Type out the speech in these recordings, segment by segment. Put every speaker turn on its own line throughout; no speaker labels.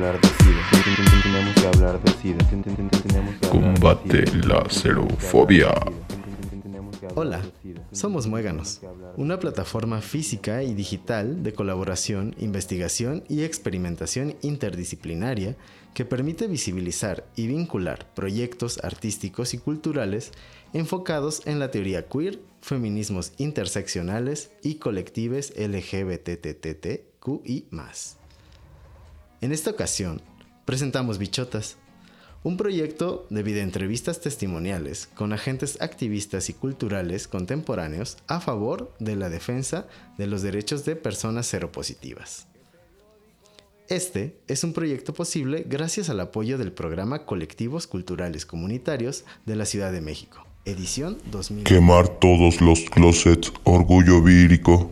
hablar de SIDA. Tenemos que hablar de SIDA.
Combate la xerofobia.
Hola, somos Muéganos, una plataforma física y digital de colaboración, investigación y experimentación interdisciplinaria que permite visibilizar y vincular proyectos artísticos y culturales enfocados en la teoría queer, feminismos interseccionales y colectives LGBTTTQI+. En esta ocasión, presentamos Bichotas, un proyecto de videoentrevistas testimoniales con agentes activistas y culturales contemporáneos a favor de la defensa de los derechos de personas seropositivas. Este es un proyecto posible gracias al apoyo del programa Colectivos Culturales Comunitarios de la Ciudad de México, edición 2000.
Quemar todos los closets, orgullo vírico.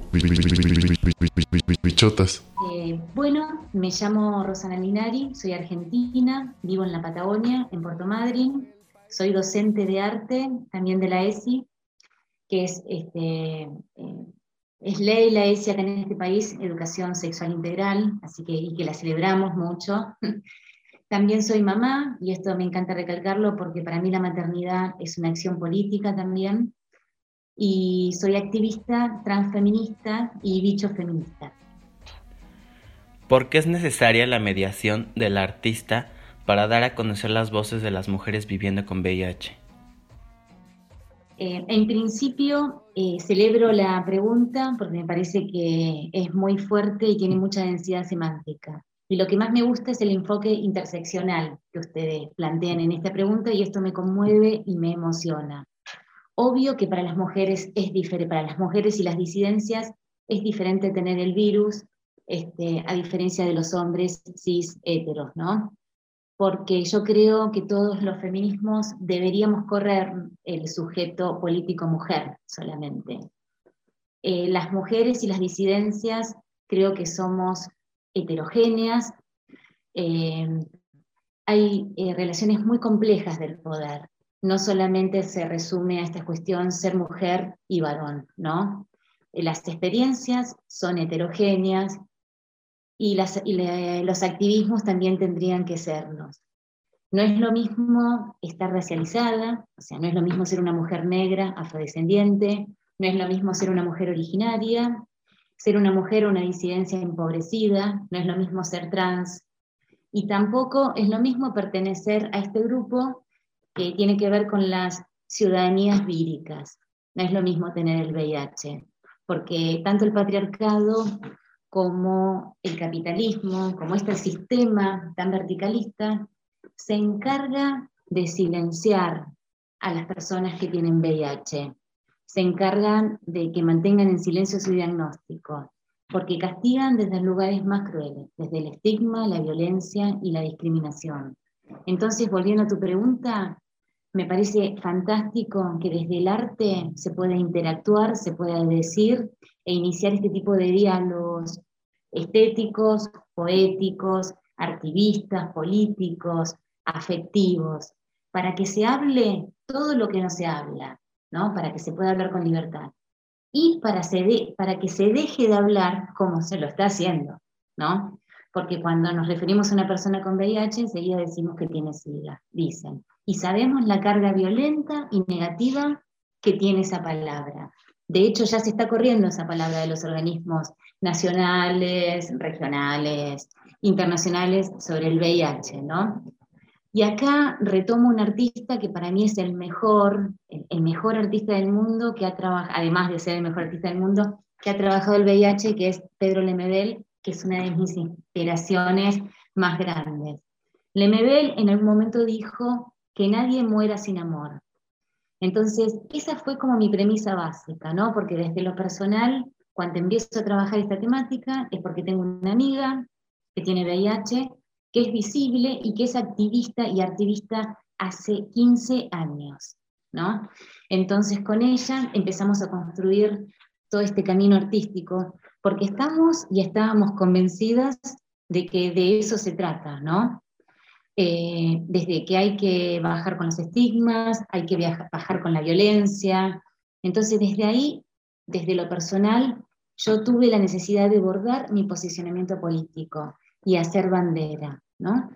Bichotas.
Eh, bueno, me llamo Rosana Linari, soy argentina, vivo en la Patagonia, en Puerto Madryn. Soy docente de arte, también de la ESI, que es, este, eh, ley la ESI acá en este país, Educación Sexual Integral, así que, y que la celebramos mucho. También soy mamá, y esto me encanta recalcarlo porque para mí la maternidad es una acción política también. Y soy activista transfeminista y bicho feminista.
¿Por qué es necesaria la mediación del artista para dar a conocer las voces de las mujeres viviendo con VIH?
Eh, en principio, eh, celebro la pregunta porque me parece que es muy fuerte y tiene mucha densidad semántica. Y lo que más me gusta es el enfoque interseccional que ustedes plantean en esta pregunta y esto me conmueve y me emociona. Obvio que para las mujeres es diferente, para las mujeres y las disidencias es diferente tener el virus, este, a diferencia de los hombres cis heteros, ¿no? Porque yo creo que todos los feminismos deberíamos correr el sujeto político mujer solamente. Eh, las mujeres y las disidencias creo que somos heterogéneas, eh, hay eh, relaciones muy complejas del poder. No solamente se resume a esta cuestión ser mujer y varón, ¿no? Las experiencias son heterogéneas y, los activismos también tendrían que sernos. No es lo mismo estar racializada, o sea, no es lo mismo ser una mujer negra, afrodescendiente, no es lo mismo ser una mujer originaria, ser una mujer o una disidencia empobrecida, no es lo mismo ser trans, y tampoco es lo mismo pertenecer a este grupo que tiene que ver con las ciudadanías víricas. No es lo mismo tener el VIH, porque tanto el patriarcado como el capitalismo, como este sistema tan verticalista, se encarga de silenciar a las personas que tienen VIH se encargan de que mantengan en silencio su diagnóstico, porque castigan desde lugares más crueles, desde el estigma, la violencia y la discriminación. Entonces, volviendo a tu pregunta, me parece fantástico que desde el arte se pueda interactuar, se pueda decir e iniciar este tipo de diálogos estéticos, poéticos, activistas, políticos, afectivos, para que se hable todo lo que no se habla, para que se pueda hablar con libertad. Y para, para que se deje de hablar como se lo está haciendo, ¿no? Porque cuando nos referimos a una persona con VIH, enseguida decimos que tiene SIDA, dicen. Y sabemos la carga violenta y negativa que tiene esa palabra. De hecho, ya se está corriendo esa palabra de los organismos nacionales, regionales, internacionales sobre el VIH, ¿no? Y acá retomo un artista que para mí es el mejor, el, mejor artista del mundo, que ha trabajado, además de ser el mejor artista del mundo, que ha trabajado el VIH, que es Pedro Lemebel, que es una de mis inspiraciones más grandes. Lemebel en algún momento dijo que nadie muera sin amor. Entonces, esa fue como mi premisa básica, ¿no? Porque desde lo personal, cuando empiezo a trabajar esta temática, es porque tengo una amiga que tiene VIH que es visible y que es activista y activista hace 15 años, ¿no? Entonces con ella empezamos a construir todo este camino artístico, porque estamos y estábamos convencidas de que de eso se trata, ¿no? Eh, desde que hay que bajar con los estigmas, hay que bajar con la violencia. Entonces desde ahí, desde lo personal, yo tuve la necesidad de bordar mi posicionamiento político y hacer bandera. ¿no?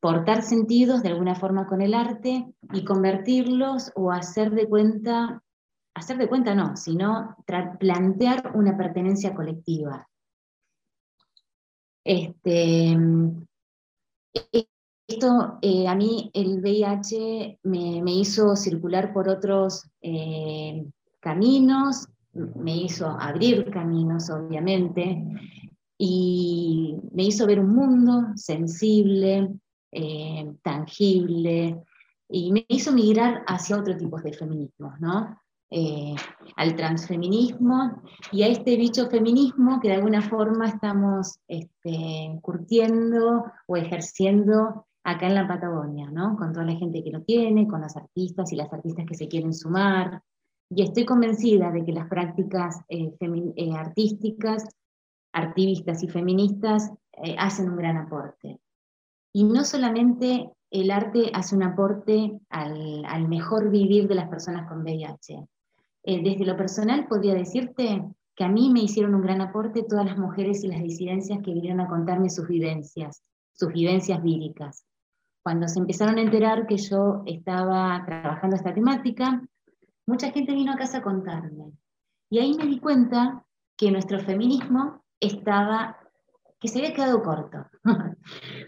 Portar sentidos de alguna forma con el arte y convertirlos o hacer de cuenta, hacer de cuenta no, sino plantear una pertenencia colectiva. Este, esto eh, a mí el VIH me, hizo circular por otros eh, caminos, me hizo abrir caminos, obviamente, y me hizo ver un mundo sensible, eh, tangible, y me hizo migrar hacia otro tipo de feminismos, ¿no? Al transfeminismo y a este bicho feminismo que de alguna forma estamos este, curtiendo o ejerciendo acá en la Patagonia, ¿no? Con toda la gente que lo tiene, con los artistas y las artistas que se quieren sumar. Y estoy convencida de que las prácticas eh, artísticas activistas y feministas eh, hacen un gran aporte. Y no solamente el arte hace un aporte al, mejor vivir de las personas con VIH. Eh, desde lo personal podría decirte que a mí me hicieron un gran aporte todas las mujeres y las disidencias que vinieron a contarme sus vivencias, sus vivencias víricas. Cuando se empezaron a enterar que yo estaba trabajando esta temática, mucha gente vino a casa a contarme. Y ahí me di cuenta que nuestro feminismo estaba, que se había quedado corto,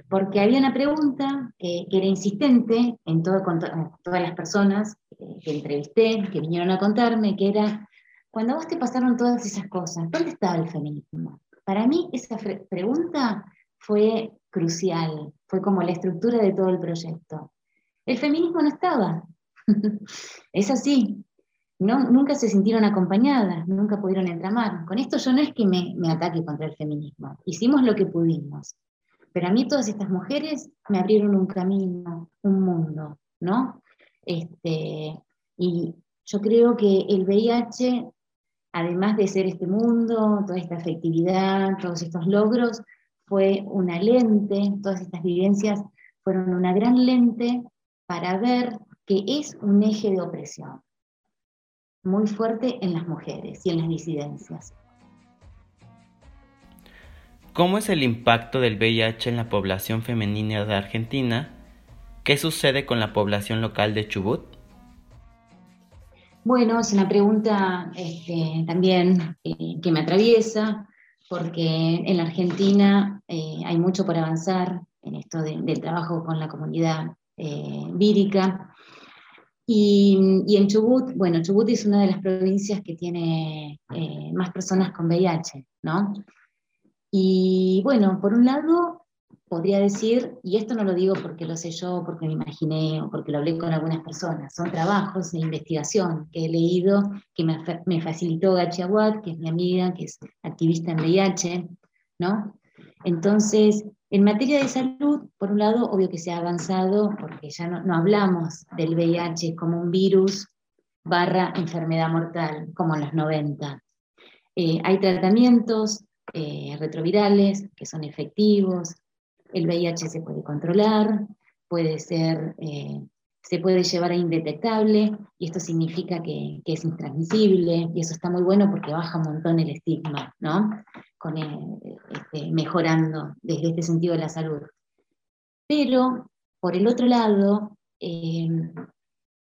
porque había una pregunta que, era insistente en todo, con todas las personas que entrevisté, que vinieron a contarme, que era, cuando vos te pasaron todas esas cosas, ¿dónde estaba el feminismo? Para mí esa pregunta fue crucial, fue como la estructura de todo el proyecto. El feminismo no estaba. es así, nunca se sintieron acompañadas, nunca pudieron entramar. Con esto yo no es que me, ataque contra el feminismo, hicimos lo que pudimos. Pero a mí todas estas mujeres me abrieron un camino, un mundo, ¿no? Este, y yo creo que el VIH, además de ser este mundo, toda esta afectividad, todos estos logros, fue una lente, todas estas vivencias fueron una gran lente para ver que es un eje de opresión muy fuerte en las mujeres y en las disidencias.
¿Cómo es el impacto del VIH en la población femenina de Argentina? ¿Qué sucede con la población local de Chubut?
Bueno, es una pregunta este, también eh, que me atraviesa, porque en la Argentina eh, hay mucho por avanzar en esto del trabajo con la comunidad eh, vírica. Y, en Chubut, bueno, Chubut es una de las provincias que tiene eh, más personas con VIH, ¿no? Y bueno, por un lado, podría decir, y esto no lo digo porque lo sé yo, porque me imaginé o porque lo hablé con algunas personas, son trabajos de investigación que he leído, que me, facilitó Gachi Aguad, que es mi amiga, que es activista en VIH, ¿no? Entonces, en materia de salud, por un lado, obvio que se ha avanzado porque ya no, hablamos del VIH como un virus barra enfermedad mortal, como en los 90. Eh, hay tratamientos eh, retrovirales que son efectivos, el VIH se puede controlar, puede ser, eh, se puede llevar a indetectable, y esto significa que, es intransmisible, y eso está muy bueno porque baja un montón el estigma, ¿no? con, este, mejorando desde este sentido de la salud. Pero, por el otro lado, em,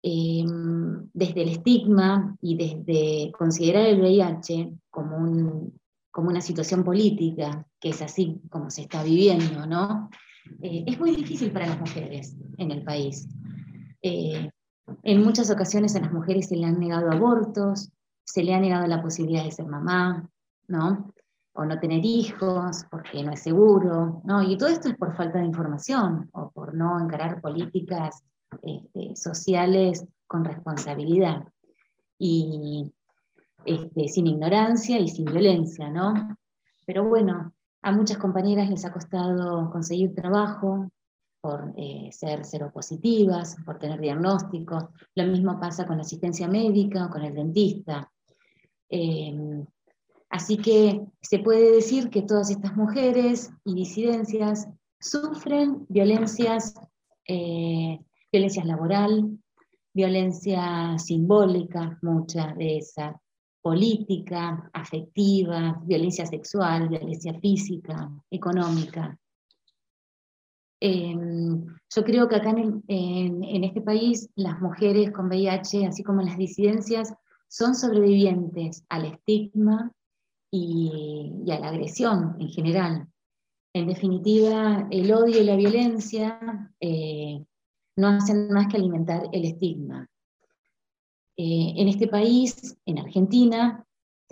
em, desde el estigma y desde considerar el VIH como, un, como una situación política, que es así como se está viviendo, ¿no? Eh, es muy difícil para las mujeres en el país. Eh, en muchas ocasiones a las mujeres se le han negado abortos, se le ha negado la posibilidad de ser mamá, ¿no? o no tener hijos porque no es seguro, ¿no? Y todo esto es por falta de información o por no encarar políticas este, sociales con responsabilidad y este, sin ignorancia y sin violencia, ¿no? Pero bueno, a muchas compañeras les ha costado conseguir trabajo por eh, ser seropositivas, por tener diagnósticos. Lo mismo pasa con la asistencia médica o con el dentista. Eh, Así que se puede decir que todas estas mujeres y disidencias sufren violencias, eh, violencias laboral, violencia simbólica, mucha de esa, política, afectiva, violencia sexual, violencia física, económica. Em, yo creo que acá en, este país las mujeres con VIH, así como las disidencias, son sobrevivientes al estigma y, a la agresión en general. En definitiva, el odio y la violencia eh, no hacen más que alimentar el estigma. Eh, en este país, en Argentina,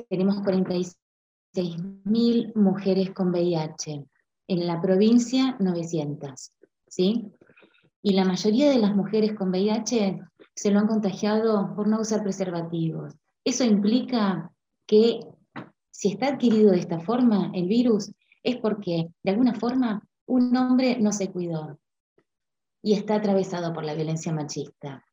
tenemos 46.000 mujeres con VIH en la provincia 900, ¿sí? Y la mayoría de las mujeres con VIH se lo han contagiado por no usar preservativos. Eso implica que si está adquirido de esta forma el virus, es porque de alguna forma un hombre no se cuidó y está atravesado por la violencia machista.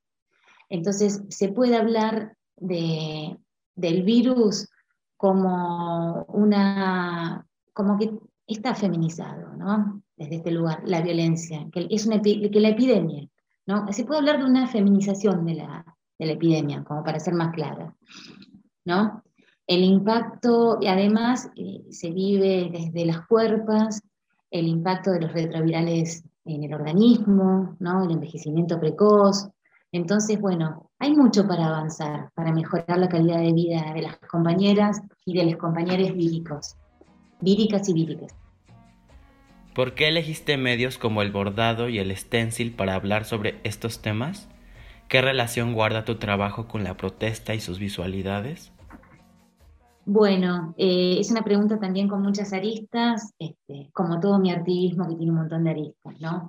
Entonces, se puede hablar de, del virus como una, como que está feminizado, ¿no? Desde este lugar, la violencia, que es una, que la epidemia, ¿no? Se puede hablar de una feminización de la, de la epidemia, como para ser más clara, ¿no? El impacto, y además, eh, se vive desde las cuerpas, el impacto de los retrovirales en el organismo, ¿no? El envejecimiento precoz. Entonces, bueno, hay mucho para avanzar, para mejorar la calidad de vida de las compañeras y de los compañeros víricos víricas y víricas.
¿Por qué elegiste medios como el bordado y el stencil para hablar sobre estos temas? ¿Qué relación guarda tu trabajo con la protesta y sus visualidades?
Bueno, eh, es una pregunta también con muchas aristas, este, como todo mi activismo que tiene un montón de aristas, ¿no?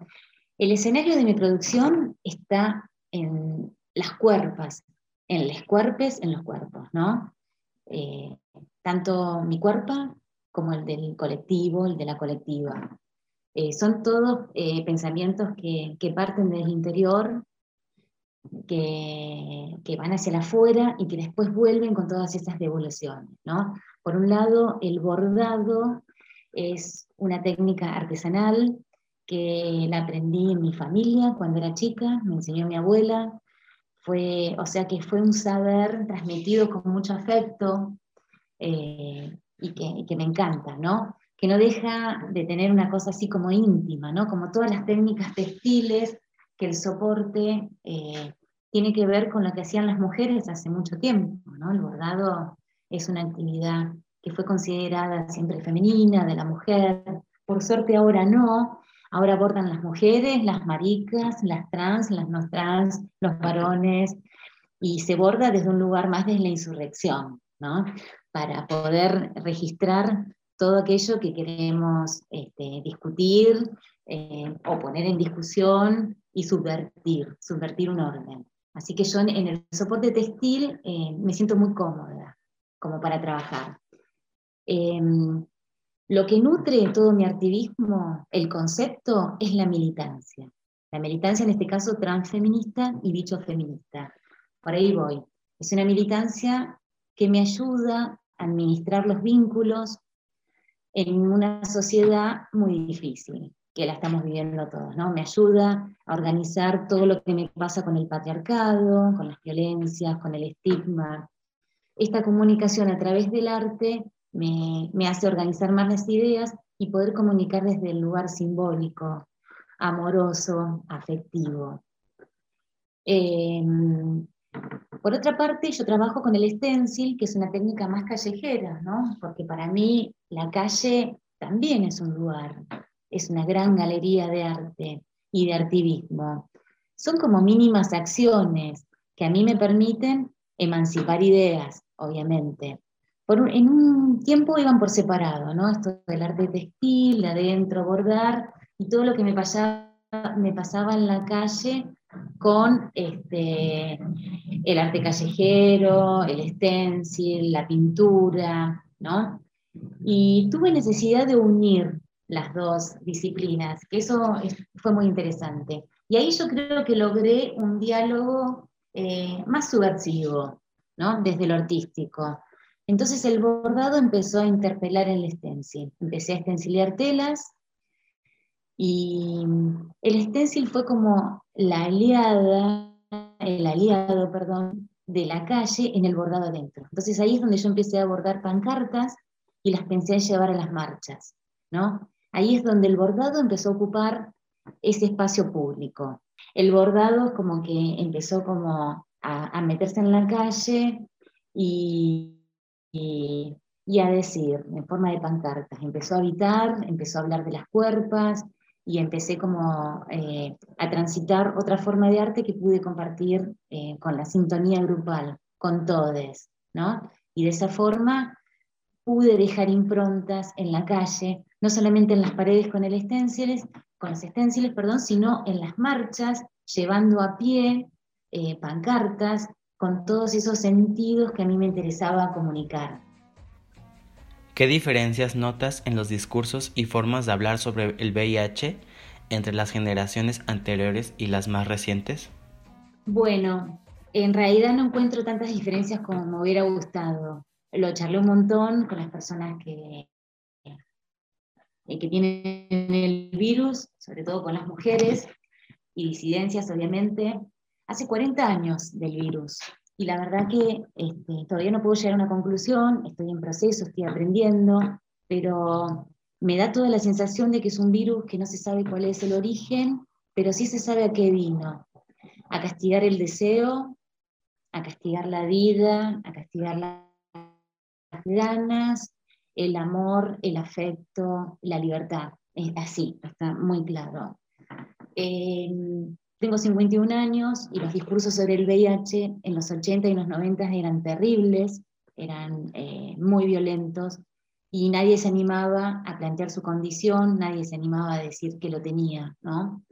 El escenario de mi producción está en las cuerpas, en los cuerpes, en los cuerpos, ¿no? Eh, tanto mi cuerpo como el del colectivo, el de la colectiva. Eh, son todos eh, pensamientos que, parten del interior, que, que, van hacia afuera y que después vuelven con todas esas devoluciones. ¿no? Por un lado, el bordado es una técnica artesanal que la aprendí en mi familia cuando era chica, me enseñó mi abuela, fue, o sea que fue un saber transmitido con mucho afecto, eh, y que, me encanta, ¿no? Que no deja de tener una cosa así como íntima, ¿no? Como todas las técnicas textiles, que el soporte eh, tiene que ver con lo que hacían las mujeres hace mucho tiempo, ¿no? El bordado es una actividad que fue considerada siempre femenina, de la mujer. Por suerte ahora no, ahora bordan las mujeres, las maricas, las trans, las no trans, los varones, y se borda desde un lugar más de la insurrección, ¿no? para poder registrar todo aquello que queremos este, discutir eh, o poner en discusión y subvertir, subvertir un orden. Así que yo en, el soporte textil eh, me siento muy cómoda como para trabajar. Em, lo que nutre todo mi activismo, el concepto, es la militancia. La militancia en este caso transfeminista y dicho feminista. Por ahí voy. Es una militancia que me ayuda administrar los vínculos en una sociedad muy difícil, que la estamos viviendo todos, ¿no? Me ayuda a organizar todo lo que me pasa con el patriarcado, con las violencias, con el estigma. Esta comunicación a través del arte me, hace organizar más las ideas y poder comunicar desde el lugar simbólico, amoroso, afectivo. Em, por otra parte, yo trabajo con el stencil, que es una técnica más callejera, ¿no? Porque para mí la calle también es un lugar, es una gran galería de arte y de activismo. Son como mínimas acciones que a mí me permiten emancipar ideas, obviamente. En un tiempo iban por separado, ¿no? Esto del arte textil, adentro bordar, y todo lo que me pasaba, me pasaba en la calle con este, el arte callejero, el stencil, la pintura, ¿no? Y tuve necesidad de unir las dos disciplinas, que eso fue muy interesante. Y ahí yo creo que logré un diálogo eh, más subversivo, ¿no? Desde lo artístico. Entonces el bordado empezó a interpelar el stencil. Empecé a stencilar telas y el stencil fue como la aliada, el aliado, perdón, de la calle en el bordado adentro. Entonces ahí es donde yo empecé a bordar pancartas y las pensé en llevar a las marchas, ¿no? Ahí es donde el bordado empezó a ocupar ese espacio público. El bordado es como que empezó como a, meterse en la calle y, y, a decir, en forma de pancartas, empezó a habitar, empezó a hablar de las cuerpas y empecé como eh, a transitar otra forma de arte que pude compartir eh, con la sintonía grupal, con todos, ¿no? Y de esa forma pude dejar improntas en la calle, no solamente en las paredes con, el esténciles, con los esténciles, perdón, sino en las marchas, llevando a pie eh, pancartas con todos esos sentidos que a mí me interesaba comunicar.
¿Qué diferencias notas en los discursos y formas de hablar sobre el VIH entre las generaciones anteriores y las más recientes?
Bueno, en realidad no encuentro tantas diferencias como me hubiera gustado. Lo charlé un montón con las personas que, eh, que tienen el virus, sobre todo con las mujeres, y disidencias, obviamente, hace 40 años del virus. Y la verdad que este, todavía no puedo llegar a una conclusión, estoy en proceso, estoy aprendiendo, pero me da toda la sensación de que es un virus que no se sabe cuál es el origen, pero sí se sabe a qué vino. A castigar el deseo, a castigar la vida, a castigar las ganas, el amor, el afecto, la libertad. Así, está muy claro. Eh, tengo 51 años y los discursos sobre el VIH en los 80 y los 90 eran terribles, eran eh, muy violentos y nadie se animaba a plantear su condición, nadie se animaba a decir que lo tenía, ¿no?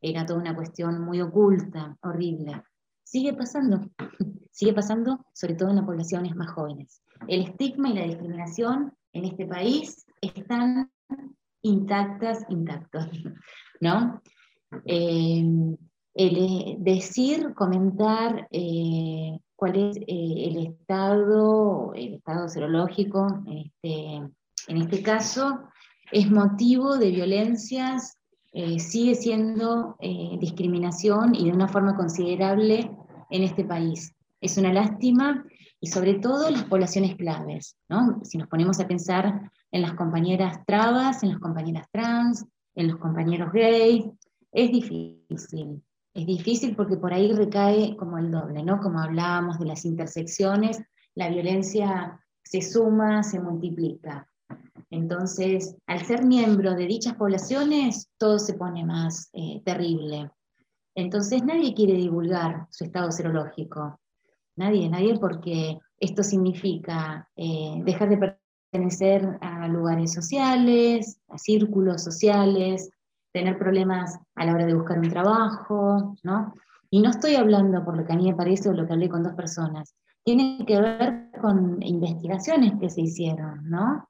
Era toda una cuestión muy oculta, horrible. Sigue pasando, sigue pasando sobre todo en las poblaciones más jóvenes. El estigma y la discriminación en este país están intactas, intactos, ¿no? Eh, el eh, decir, comentar eh, cuál es el estado, el estado serológico, este, en este caso, es motivo de violencias, sigue siendo discriminación y de una forma considerable en este país. Es una lástima y sobre todo las poblaciones claves, ¿no? Si nos ponemos a pensar en las compañeras trabas, en las compañeras trans, en los compañeros gays, es difícil. Es difícil porque por ahí recae como el doble, ¿no? Como hablábamos de las intersecciones, la violencia se suma, se multiplica. Entonces, al ser miembro de dichas poblaciones, todo se pone más eh, terrible. Entonces, nadie quiere divulgar su estado serológico. Nadie, nadie, porque esto significa eh, dejar de pertenecer a lugares sociales, a círculos sociales, tener problemas a la hora de buscar un trabajo, ¿no? Y no estoy hablando por lo que a mí me parece o lo que hablé con dos personas, tiene que ver con investigaciones que se hicieron, ¿no?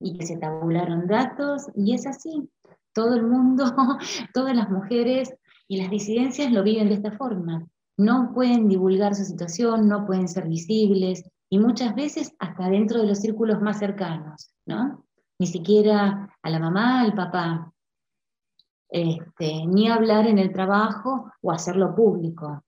Y que se tabularon datos, y es así. Todo el mundo, todas las mujeres y las disidencias lo viven de esta forma. No pueden divulgar su situación, no pueden ser visibles, y muchas veces hasta dentro de los círculos más cercanos, ¿no? Ni siquiera a la mamá, al papá, este, ni hablar en el trabajo o hacerlo público,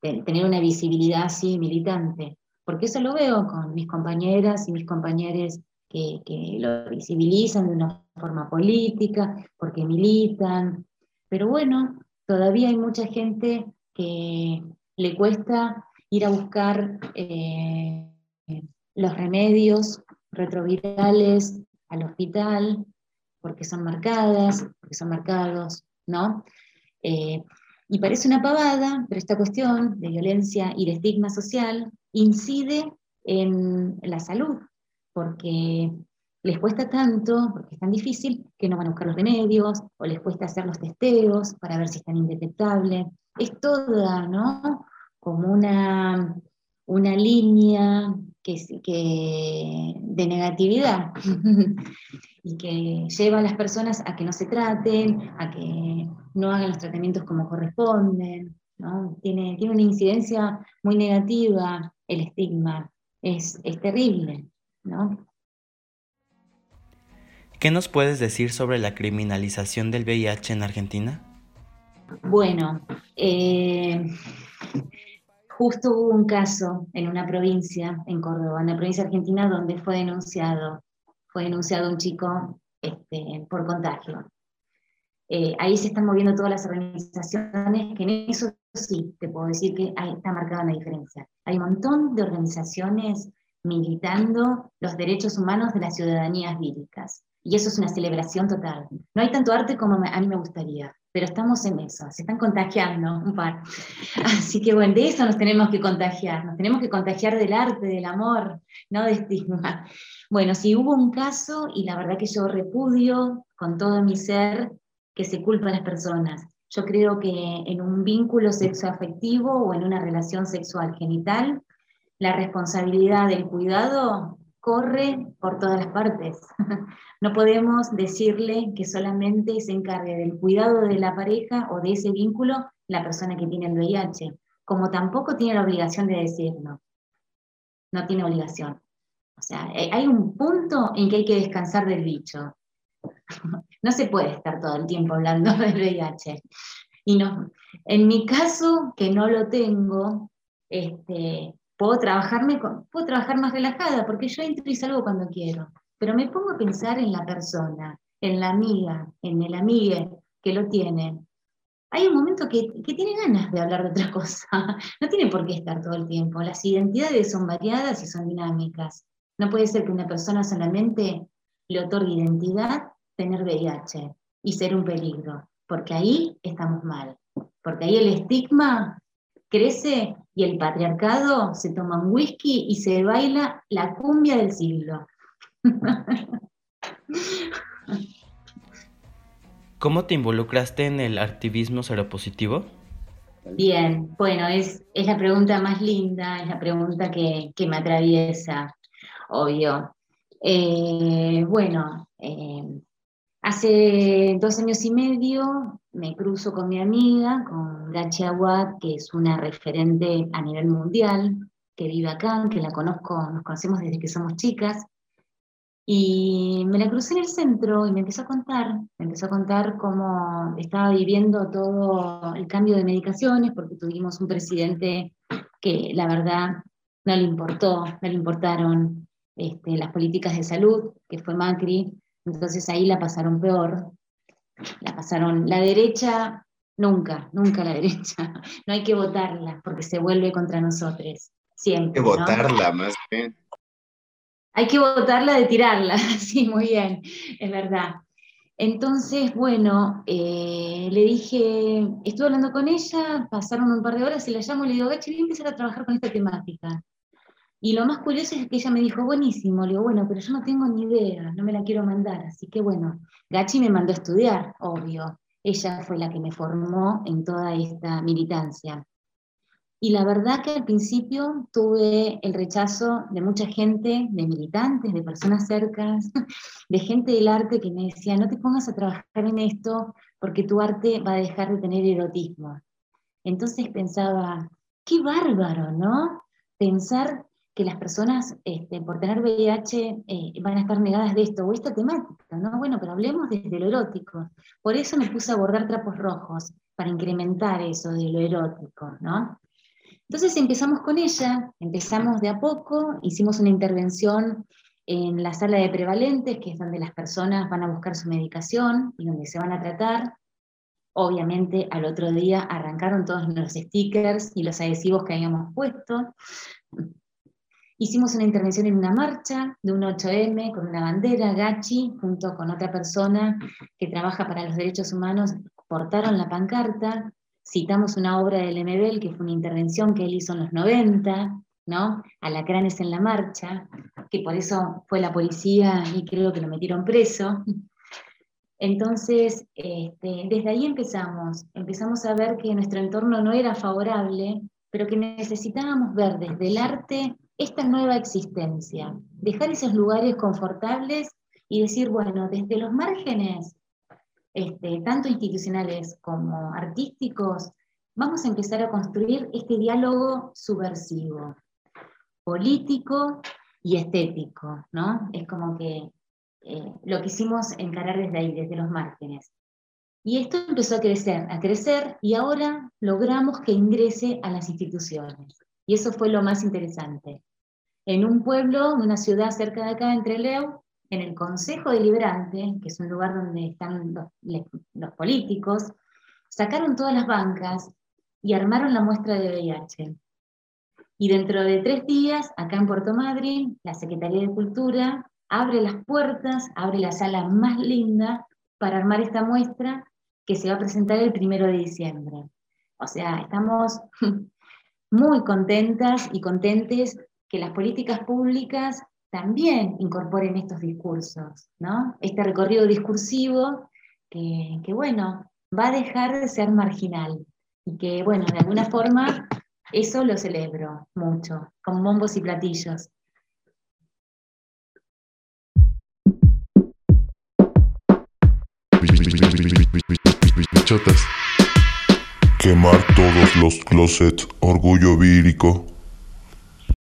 tener una visibilidad así militante, porque eso lo veo con mis compañeras y mis compañeros que, lo visibilizan de una forma política, porque militan, pero bueno, todavía hay mucha gente que le cuesta ir a buscar eh, los remedios retrovirales al hospital, porque son marcadas, porque son marcados, ¿no? Eh, y parece una pavada, pero esta cuestión de violencia y de estigma social incide en la salud, porque les cuesta tanto, porque es tan difícil, que no van a buscar los remedios, o les cuesta hacer los testeos para ver si están indetectables. Es toda, ¿no? Como una, una línea que, que, de negatividad y que lleva a las personas a que no se traten, a que no hagan los tratamientos como corresponden. ¿no? Tiene, tiene una incidencia muy negativa el estigma, es, es terrible. ¿no?
¿Qué nos puedes decir sobre la criminalización del VIH en Argentina?
Bueno, eh, justo hubo un caso en una provincia, en Córdoba, en la provincia argentina, donde fue denunciado, fue denunciado un chico este, por contagio. eh, ahí se están moviendo todas las organizaciones, que en eso sí, te puedo decir que está marcada una diferencia. Hay un montón de organizaciones militando los derechos humanos de las ciudadanías víricas. Y eso es una celebración total. No hay tanto arte como a mí me gustaría, pero estamos en eso, se están contagiando un par. Así que bueno, de eso nos tenemos que contagiar, nos tenemos que contagiar del arte, del amor, no de estigma. Bueno, si hubo un caso, y la verdad que yo repudio con todo mi ser que se culpa a las personas. Yo creo que en un vínculo sexoafectivo o en una relación sexual genital, la responsabilidad del cuidado corre por todas las partes. No podemos decirle que solamente se encargue del cuidado de la pareja o de ese vínculo la persona que tiene el VIH, como tampoco tiene la obligación de decirlo. No tiene obligación. O sea, eh, hay un punto en que hay que descansar del bicho. No se puede estar todo el tiempo hablando del VIH. Y no, en mi caso, que no lo tengo, este, puedo, trabajarme puedo trabajar más relajada, porque yo entro y salgo cuando quiero. Pero me pongo a pensar en la persona, en la amiga, en el amigue que lo tiene. Hay un momento que, que tiene ganas de hablar de otra cosa. No tiene por qué estar todo el tiempo. Las identidades son variadas y son dinámicas. No puede ser que una persona solamente le otorgue identidad tener VIH y ser un peligro, porque ahí estamos mal. Porque ahí el estigma crece y el patriarcado se toma un whisky y se baila la cumbia del siglo.
¿Cómo te involucraste en el activismo seropositivo?
Bien, bueno, es, es la pregunta más linda, es la pregunta que, me atraviesa, obvio. Eh, bueno, eh, Hace dos años y medio me cruzo con mi amiga, con Gachi Aguad, que es una referente a nivel mundial, que vive acá, que la conozco, nos conocemos desde que somos chicas. Y me la crucé en el centro y me empezó a contar, me empezó a contar cómo estaba viviendo todo el cambio de medicaciones, porque tuvimos un presidente que la verdad no le importó, no le importaron este, las políticas de salud, que fue Macri, entonces ahí la pasaron peor. La pasaron la derecha, nunca, nunca la derecha. No hay que votarla porque se vuelve contra nosotros. Siempre.
Hay que votarla más bien.
Hay que votarla de tirarla, sí, muy bien, es verdad. Entonces, bueno, eh, le dije, estuve hablando con ella, pasaron un par de horas y la llamo y le digo, Gachi, voy a empezar a trabajar con esta temática. Y lo más curioso es que ella me dijo, buenísimo, le digo, bueno, pero yo no tengo ni idea, no me la quiero mandar, así que bueno, Gachi me mandó a estudiar, obvio. Ella fue la que me formó en toda esta militancia. Y la verdad que al principio tuve el rechazo de mucha gente, de militantes, de personas cercanas, de gente del arte que me decía, no te pongas a trabajar en esto porque tu arte va a dejar de tener erotismo. Entonces pensaba, qué bárbaro, ¿no? Pensar que las personas este, por tener VIH eh, van a estar negadas de esto o esta temática, ¿no? Bueno, pero hablemos desde lo erótico. Por eso me puse a bordar trapos rojos, para incrementar eso de lo erótico, ¿no? Entonces empezamos con ella, empezamos de a poco, hicimos una intervención en la sala de prevalentes, que es donde las personas van a buscar su medicación y donde se van a tratar. Obviamente al otro día arrancaron todos los stickers y los adhesivos que habíamos puesto. Hicimos una intervención en una marcha de un 8M con una bandera, Gachi, junto con otra persona que trabaja para los derechos humanos, portaron la pancarta, citamos una obra del MBL, que fue una intervención que él hizo en los 90, ¿no? Alacranes en la marcha, que por eso fue la policía y creo que lo metieron preso. Entonces, este, desde ahí empezamos, empezamos a ver que nuestro entorno no era favorable, pero que necesitábamos ver desde el arte esta nueva existencia, dejar esos lugares confortables y decir, bueno, desde los márgenes, este, tanto institucionales como artísticos, vamos a empezar a construir este diálogo subversivo, político y estético, ¿no? Es como que eh, lo quisimos encarar desde ahí, desde los márgenes. Y esto empezó a crecer, a crecer, y ahora logramos que ingrese a las instituciones. Y eso fue lo más interesante en un pueblo, una ciudad cerca de acá, entre Leo, en el Consejo Deliberante, que es un lugar donde están los, políticos, sacaron todas las bancas y armaron la muestra de VIH. Y dentro de tres días, acá en Puerto Madryn, la Secretaría de Cultura abre las puertas, abre la sala más linda para armar esta muestra que se va a presentar el primero de diciembre. O sea, estamos muy contentas y contentes que las políticas públicas también incorporen estos discursos, ¿no? Este recorrido discursivo que, que, bueno, va a dejar de ser marginal y que, bueno, de alguna forma eso lo celebro mucho, con bombos y platillos.
Quemar todos los closets, orgullo vírico.